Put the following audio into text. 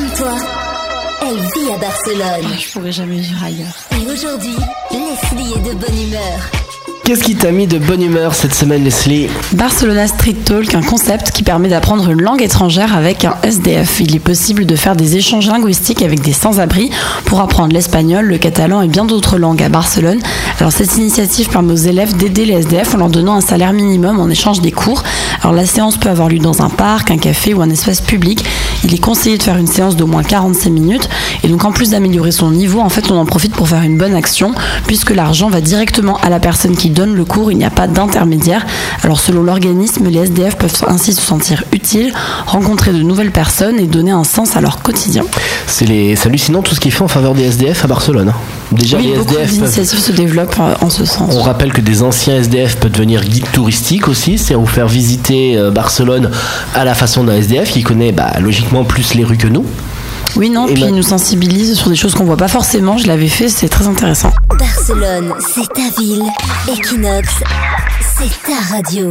Comme toi, elle vit à Barcelone. Je pourrais jamais vivre ailleurs. Et aujourd'hui, Leslie est de bonne humeur. Qu'est-ce qui t'a mis de bonne humeur cette semaine, Leslie Barcelona Street Talk, un concept qui permet d'apprendre une langue étrangère avec un SDF. Il est possible de faire des échanges linguistiques avec des sans-abri pour apprendre l'espagnol, le catalan et bien d'autres langues à Barcelone. Alors cette initiative permet aux élèves d'aider les SDF en leur donnant un salaire minimum en échange des cours. Alors la séance peut avoir lieu dans un parc, un café ou un espace public. Il est conseillé de faire une séance d'au moins 45 minutes. Et donc en plus d'améliorer son niveau, en fait on en profite pour faire une bonne action puisque l'argent va directement à la personne qui donne le cours, il n'y a pas d'intermédiaire. Alors selon l'organisme, les SDF peuvent ainsi se sentir utiles, rencontrer de nouvelles personnes et donner un sens à leur quotidien. C'est hallucinant tout ce qui est fait en faveur des SDF à Barcelone. hein. Déjà, oui, les SDF d'initiatives se développent en ce sens. On rappelle que des anciens SDF peuvent devenir guides touristiques aussi, c'est vous faire visiter euh, Barcelone à la façon d'un SDF qui connaît bah, logiquement plus les rues que nous. Oui, non, Et puis ma- ils nous sensibilisent sur des choses qu'on voit pas forcément. Je l'avais fait, c'est très intéressant. Barcelone, c'est ta ville. Equinox, c'est ta radio.